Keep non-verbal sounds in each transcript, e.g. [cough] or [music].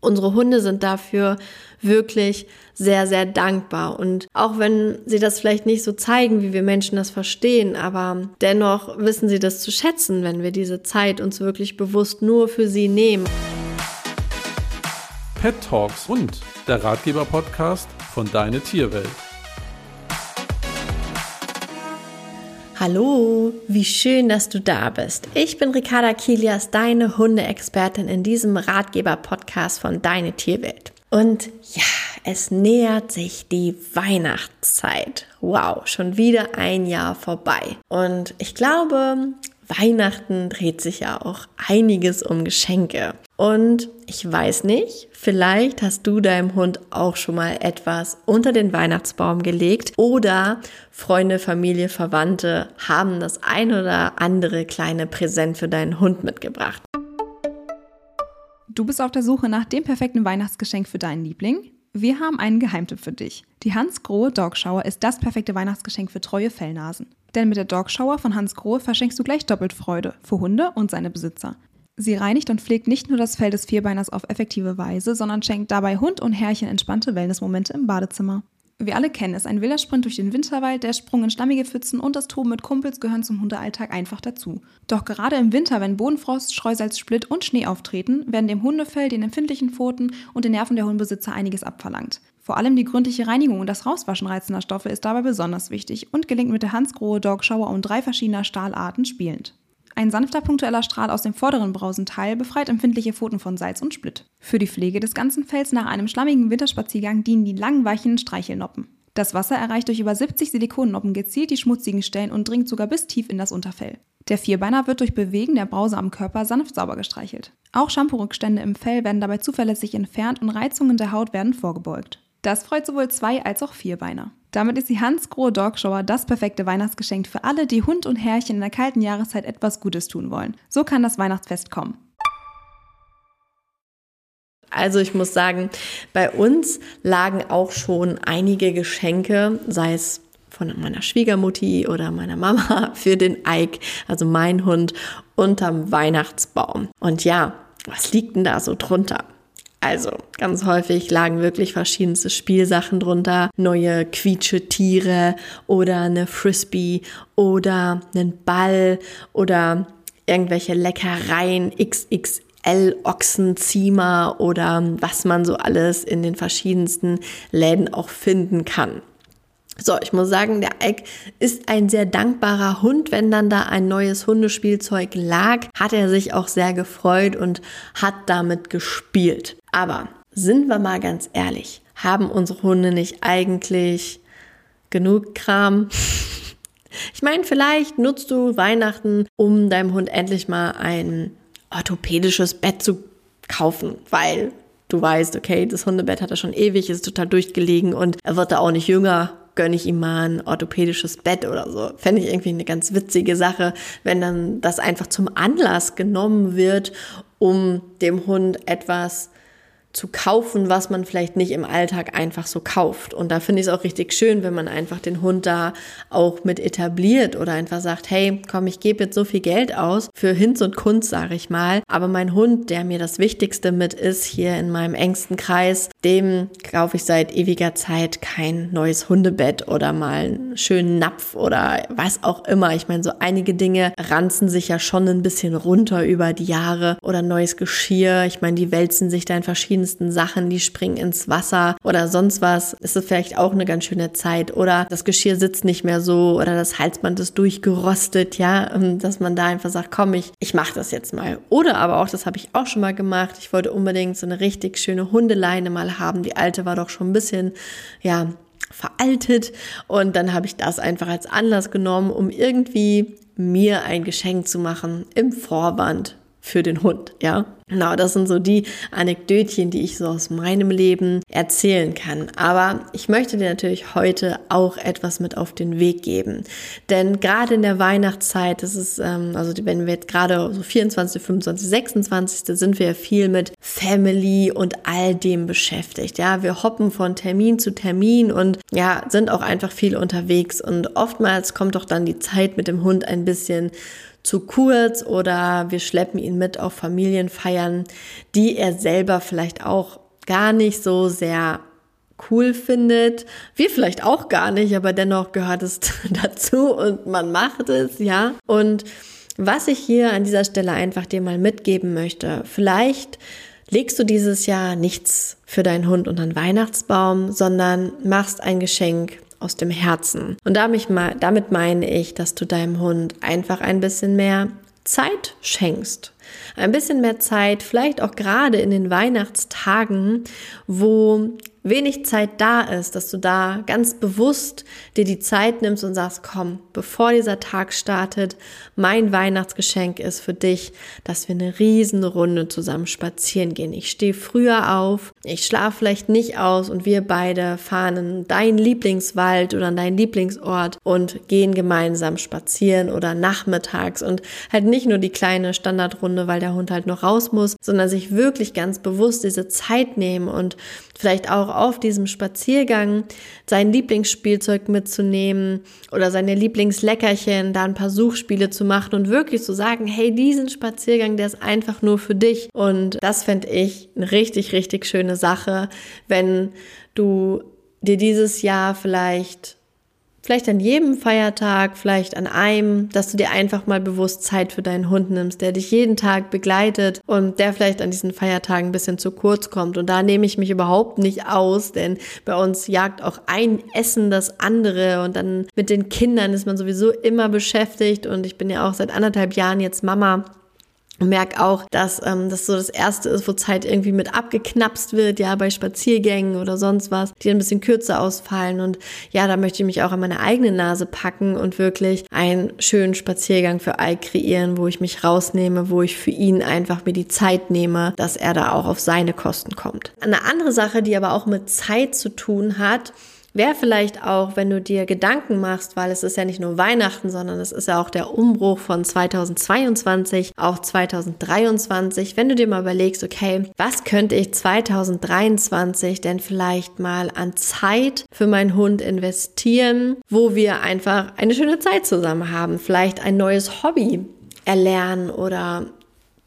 Unsere Hunde sind dafür wirklich sehr, sehr dankbar. Und auch wenn sie das vielleicht nicht so zeigen, wie wir Menschen das verstehen, aber dennoch wissen sie das zu schätzen, wenn wir diese Zeit uns wirklich bewusst nur für sie nehmen. Pet Talks und der Ratgeber-Podcast von Deine Tierwelt. Hallo, wie schön, dass du da bist. Ich bin Ricarda Kilias, deine Hundeexpertin in diesem Ratgeber-Podcast von Deine Tierwelt. Und ja, es nähert sich die Weihnachtszeit. Wow, schon wieder ein Jahr vorbei. Und ich glaube, Weihnachten dreht sich ja auch einiges um Geschenke. Und ich weiß nicht, vielleicht hast du deinem Hund auch schon mal etwas unter den Weihnachtsbaum gelegt oder Freunde, Familie, Verwandte haben das ein oder andere kleine Präsent für deinen Hund mitgebracht. Du bist auf der Suche nach dem perfekten Weihnachtsgeschenk für deinen Liebling? Wir haben einen Geheimtipp für dich. Die Hans Grohe Dog Shower ist das perfekte Weihnachtsgeschenk für treue Fellnasen. Denn mit der Dog Shower von Hans Grohe verschenkst du gleich doppelt Freude für Hunde und seine Besitzer. Sie reinigt und pflegt nicht nur das Fell des Vierbeiners auf effektive Weise, sondern schenkt dabei Hund und Herrchen entspannte Wellnessmomente im Badezimmer. Wir alle kennen es, ein wilder Sprint durch den Winterwald, der Sprung in schlammige Pfützen und das Toben mit Kumpels gehören zum Hundealltag einfach dazu. Doch gerade im Winter, wenn Bodenfrost, Streusalzsplit und Schnee auftreten, werden dem Hundefell, den empfindlichen Pfoten und den Nerven der Hundebesitzer einiges abverlangt. Vor allem die gründliche Reinigung und das Rauswaschen reizender Stoffe ist dabei besonders wichtig und gelingt mit der Hansgrohe Dog Shower und drei verschiedener Stahlarten spielend. Ein sanfter punktueller Strahl aus dem vorderen Brausenteil befreit empfindliche Pfoten von Salz und Splitt. Für die Pflege des ganzen Fells nach einem schlammigen Winterspaziergang dienen die langen, weichen Streichelnoppen. Das Wasser erreicht durch über 70 Silikonnoppen gezielt die schmutzigen Stellen und dringt sogar bis tief in das Unterfell. Der Vierbeiner wird durch Bewegen der Brause am Körper sanft sauber gestreichelt. Auch Shampoo-Rückstände im Fell werden dabei zuverlässig entfernt und Reizungen der Haut werden vorgebeugt. Das freut sowohl Zwei- als auch Vierbeiner. Damit ist die Hans Grohe Dog Shower das perfekte Weihnachtsgeschenk für alle, die Hund und Herrchen in der kalten Jahreszeit etwas Gutes tun wollen. So kann das Weihnachtsfest kommen. Also ich muss sagen, bei uns lagen auch schon einige Geschenke, sei es von meiner Schwiegermutti oder meiner Mama [laughs] für den Ike, also mein Hund, unterm Weihnachtsbaum. Und ja, was liegt denn da so drunter? Also ganz häufig lagen wirklich verschiedenste Spielsachen drunter, neue Quietschetiere oder eine Frisbee oder einen Ball oder irgendwelche Leckereien XXL Ochsenziemer oder was man so alles in den verschiedensten Läden auch finden kann. So, ich muss sagen, der Ike ist ein sehr dankbarer Hund. Wenn dann da ein neues Hundespielzeug lag, hat er sich auch sehr gefreut und hat damit gespielt. Aber sind wir mal ganz ehrlich, haben unsere Hunde nicht eigentlich genug Kram? [laughs] Ich meine, vielleicht nutzt du Weihnachten, um deinem Hund endlich mal ein orthopädisches Bett zu kaufen, weil du weißt, okay, das Hundebett hat er schon ewig, ist total durchgelegen und er wird da auch nicht jünger gönne ich ihm mal ein orthopädisches Bett oder so. Fände ich irgendwie eine ganz witzige Sache, wenn dann das einfach zum Anlass genommen wird, um dem Hund etwas zu kaufen, was man vielleicht nicht im Alltag einfach so kauft. Und da finde ich es auch richtig schön, wenn man einfach den Hund da auch mit etabliert oder einfach sagt, hey, komm, ich gebe jetzt so viel Geld aus für Hinz und Kunst, sage ich mal. Aber mein Hund, der mir das Wichtigste mit ist, hier in meinem engsten Kreis, dem kaufe ich seit ewiger Zeit kein neues Hundebett oder mal einen schönen Napf oder was auch immer. Ich meine, so einige Dinge ranzen sich ja schon ein bisschen runter über die Jahre oder neues Geschirr. Ich meine, die wälzen sich da in verschiedenen verschiedensten Sachen, die springen ins Wasser oder sonst was, ist es vielleicht auch eine ganz schöne Zeit. Oder das Geschirr sitzt nicht mehr so oder das Halsband ist durchgerostet, ja, ähm, dass man da einfach sagt, komm, ich, ich mache das jetzt mal. Oder aber auch, das habe ich auch schon mal gemacht, ich wollte unbedingt so eine richtig schöne Hundeleine mal haben. Die alte war doch schon ein bisschen, ja, veraltet und dann habe ich das einfach als Anlass genommen, um irgendwie mir ein Geschenk zu machen im Vorwand für den Hund, ja. Genau, das sind so die Anekdötchen, die ich so aus meinem Leben erzählen kann. Aber ich möchte dir natürlich heute auch etwas mit auf den Weg geben. Denn gerade in der Weihnachtszeit, das ist, ähm, also wenn wir jetzt gerade so 24, 25, 26, sind wir ja viel mit Family und all dem beschäftigt. Ja, wir hoppen von Termin zu Termin und ja, sind auch einfach viel unterwegs. Und oftmals kommt doch dann die Zeit mit dem Hund ein bisschen zu kurz oder wir schleppen ihn mit auf Familienfeiern, die er selber vielleicht auch gar nicht so sehr cool findet. Wir vielleicht auch gar nicht, aber dennoch gehört es [laughs] dazu und man macht es, ja. Und was ich hier an dieser Stelle einfach dir mal mitgeben möchte, vielleicht legst du dieses Jahr nichts für deinen Hund unter den Weihnachtsbaum, sondern machst ein Geschenk aus dem Herzen. Und damit meine ich, dass du deinem Hund einfach ein bisschen mehr Zeit schenkst. Ein bisschen mehr Zeit, vielleicht auch gerade in den Weihnachtstagen, wo wenig Zeit da ist, dass du da ganz bewusst dir die Zeit nimmst und sagst, komm, bevor dieser Tag startet, mein Weihnachtsgeschenk ist für dich, dass wir eine riesen Runde zusammen spazieren gehen. Ich stehe früher auf, ich schlafe vielleicht nicht aus und wir beide fahren in deinen Lieblingswald oder an deinen Lieblingsort und gehen gemeinsam spazieren oder nachmittags und halt nicht nur die kleine Standardrunde, weil der Hund halt noch raus muss, sondern sich wirklich ganz bewusst diese Zeit nehmen und vielleicht auch auf diesem Spaziergang sein Lieblingsspielzeug mitzunehmen oder seine Lieblingsleckerchen, da ein paar Suchspiele zu machen und wirklich zu sagen, hey, diesen Spaziergang, der ist einfach nur für dich. Und das fände ich eine richtig, richtig schöne Sache, wenn du dir dieses Jahr vielleicht vielleicht an jedem Feiertag, vielleicht an einem, dass du dir einfach mal bewusst Zeit für deinen Hund nimmst, der dich jeden Tag begleitet und der vielleicht an diesen Feiertagen ein bisschen zu kurz kommt. Und da nehme ich mich überhaupt nicht aus, denn bei uns jagt auch ein Essen das andere und dann mit den Kindern ist man sowieso immer beschäftigt und ich bin ja auch seit anderthalb Jahren jetzt Mama merke auch, dass ähm, das so das Erste ist, wo Zeit irgendwie mit abgeknapst wird, ja, bei Spaziergängen oder sonst was, die ein bisschen kürzer ausfallen. Und ja, da möchte ich mich auch an meine eigene Nase packen und wirklich einen schönen Spaziergang für Ike kreieren, wo ich mich rausnehme, wo ich für ihn einfach mir die Zeit nehme, dass er da auch auf seine Kosten kommt. Eine andere Sache, die aber auch mit Zeit zu tun hat, wäre vielleicht auch, wenn du dir Gedanken machst, weil es ist ja nicht nur Weihnachten, sondern es ist ja auch der Umbruch von 2022 auf 2023, wenn du dir mal überlegst, okay, was könnte ich 2023 denn vielleicht mal an Zeit für meinen Hund investieren, wo wir einfach eine schöne Zeit zusammen haben, vielleicht ein neues Hobby erlernen oder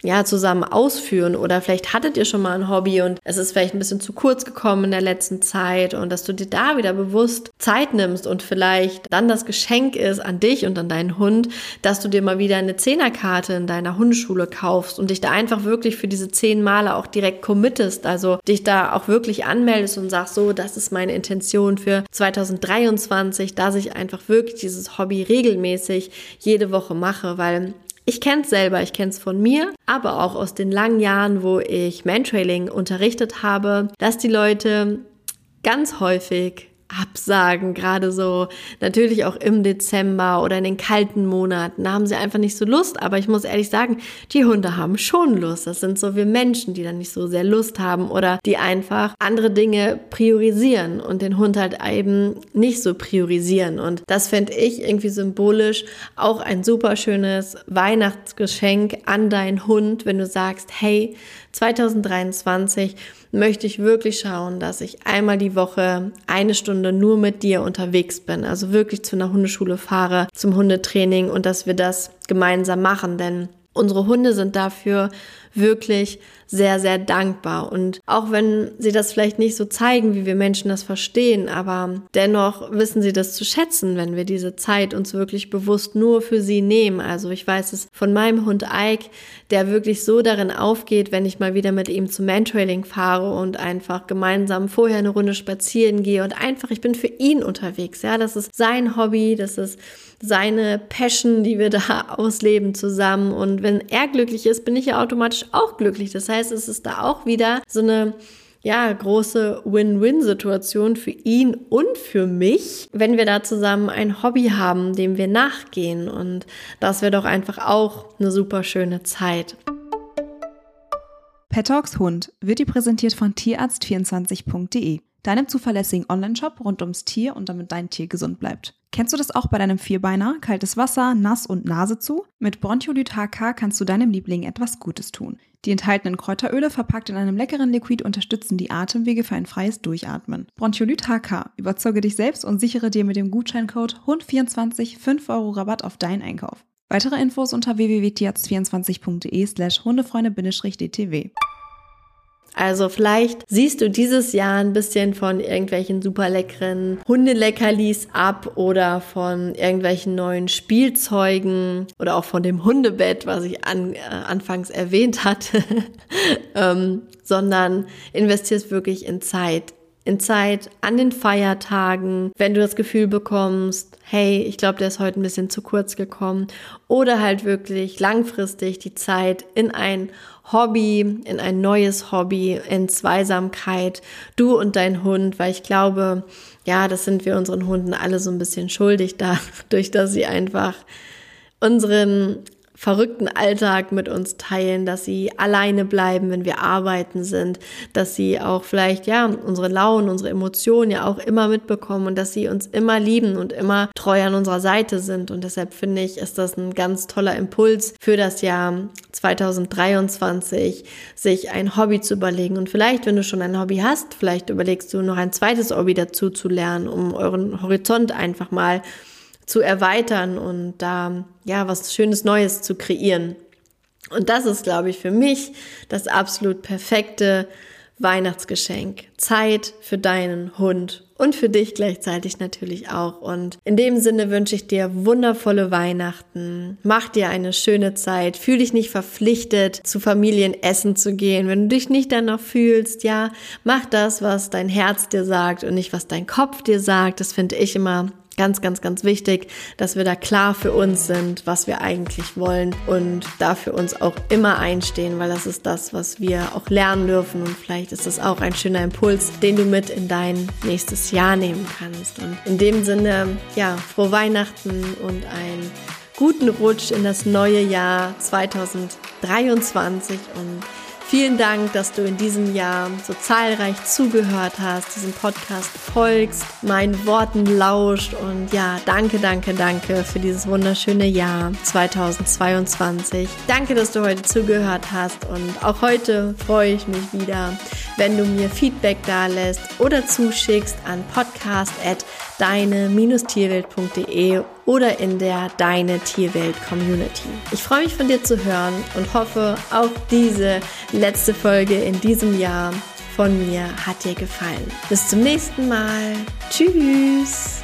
ja, zusammen ausführen oder vielleicht hattet ihr schon mal ein Hobby und es ist vielleicht ein bisschen zu kurz gekommen in der letzten Zeit und dass du dir da wieder bewusst Zeit nimmst und vielleicht dann das Geschenk ist an dich und an deinen Hund, dass du dir mal wieder eine Zehnerkarte in deiner Hundeschule kaufst und dich da einfach wirklich für diese zehn Male auch direkt committest, also dich da auch wirklich anmeldest und sagst so, das ist meine Intention für 2023, dass ich einfach wirklich dieses Hobby regelmäßig jede Woche mache, weil ich kenne es selber, ich kenne es von mir, aber auch aus den langen Jahren, wo ich Mantrailing unterrichtet habe, dass die Leute ganz häufig absagen, gerade so natürlich auch im Dezember oder in den kalten Monaten. Da haben sie einfach nicht so Lust. Aber ich muss ehrlich sagen, die Hunde haben schon Lust. Das sind so wir Menschen, die dann nicht so sehr Lust haben oder die einfach andere Dinge priorisieren und den Hund halt eben nicht so priorisieren. Und das fände ich irgendwie symbolisch auch ein super schönes Weihnachtsgeschenk an deinen Hund, wenn du sagst, hey, 2023 möchte ich wirklich schauen, dass ich einmal die Woche eine Stunde nur mit dir unterwegs bin. Also wirklich zu einer Hundeschule fahre, zum Hundetraining und dass wir das gemeinsam machen. Denn unsere Hunde sind dafür wirklich sehr, sehr dankbar. Und auch wenn sie das vielleicht nicht so zeigen, wie wir Menschen das verstehen, aber dennoch wissen sie das zu schätzen, wenn wir diese Zeit uns wirklich bewusst nur für sie nehmen. Also ich weiß es von meinem Hund Ike, der wirklich so darin aufgeht, wenn ich mal wieder mit ihm zum Mantrailing fahre und einfach gemeinsam vorher eine Runde spazieren gehe und einfach, ich bin für ihn unterwegs. Ja, das ist sein Hobby, das ist seine Passion, die wir da [laughs] ausleben zusammen. Und wenn er glücklich ist, bin ich ja automatisch auch glücklich. Das heißt, es ist da auch wieder so eine ja, große Win-Win-Situation für ihn und für mich, wenn wir da zusammen ein Hobby haben, dem wir nachgehen. Und das wäre doch einfach auch eine super schöne Zeit. Pet Talks Hund wird dir präsentiert von tierarzt24.de, deinem zuverlässigen Onlineshop rund ums Tier und damit dein Tier gesund bleibt. Kennst du das auch bei deinem Vierbeiner? Kaltes Wasser, nass und Nase zu? Mit Bronchiolyt HK kannst du deinem Liebling etwas Gutes tun. Die enthaltenen Kräuteröle verpackt in einem leckeren Liquid unterstützen die Atemwege für ein freies Durchatmen. Bronchiolyt HK. Überzeuge dich selbst und sichere dir mit dem Gutscheincode HUND24 5 Euro Rabatt auf deinen Einkauf. Weitere Infos unter www.tierarzt24.de slash hundefreunde-dtw. Also vielleicht siehst du dieses Jahr ein bisschen von irgendwelchen super leckeren Hundeleckerlis ab oder von irgendwelchen neuen Spielzeugen oder auch von dem Hundebett, was ich an, äh, anfangs erwähnt hatte, [laughs] ähm, sondern investierst wirklich in Zeit, in Zeit an den Feiertagen, wenn du das Gefühl bekommst, hey, ich glaube, der ist heute ein bisschen zu kurz gekommen. Oder halt wirklich langfristig die Zeit in ein Hobby, in ein neues Hobby, in Zweisamkeit, du und dein Hund, weil ich glaube, ja, das sind wir unseren Hunden alle so ein bisschen schuldig dadurch, [laughs] dass sie einfach unseren verrückten Alltag mit uns teilen, dass sie alleine bleiben, wenn wir arbeiten sind, dass sie auch vielleicht, ja, unsere Launen, unsere Emotionen ja auch immer mitbekommen und dass sie uns immer lieben und immer treu an unserer Seite sind. Und deshalb finde ich, ist das ein ganz toller Impuls für das Jahr 2023, sich ein Hobby zu überlegen. Und vielleicht, wenn du schon ein Hobby hast, vielleicht überlegst du noch ein zweites Hobby dazu zu lernen, um euren Horizont einfach mal zu erweitern und da ja was Schönes Neues zu kreieren. Und das ist, glaube ich, für mich das absolut perfekte Weihnachtsgeschenk. Zeit für deinen Hund und für dich gleichzeitig natürlich auch. Und in dem Sinne wünsche ich dir wundervolle Weihnachten. Mach dir eine schöne Zeit. Fühl dich nicht verpflichtet, zu Familienessen zu gehen. Wenn du dich nicht danach fühlst, ja, mach das, was dein Herz dir sagt und nicht, was dein Kopf dir sagt. Das finde ich immer Ganz, ganz, ganz wichtig, dass wir da klar für uns sind, was wir eigentlich wollen und dafür uns auch immer einstehen, weil das ist das, was wir auch lernen dürfen und vielleicht ist das auch ein schöner Impuls, den du mit in dein nächstes Jahr nehmen kannst. Und in dem Sinne, ja, frohe Weihnachten und einen guten Rutsch in das neue Jahr 2023 und Vielen Dank, dass du in diesem Jahr so zahlreich zugehört hast, diesem Podcast folgst, meinen Worten lauscht und ja, danke, danke, danke für dieses wunderschöne Jahr 2022. Danke, dass du heute zugehört hast und auch heute freue ich mich wieder, wenn du mir Feedback da lässt oder zuschickst an podcast@ deine-tierwelt.de oder in der Deine Tierwelt Community. Ich freue mich von dir zu hören und hoffe, auch diese letzte Folge in diesem Jahr von mir hat dir gefallen. Bis zum nächsten Mal. Tschüss.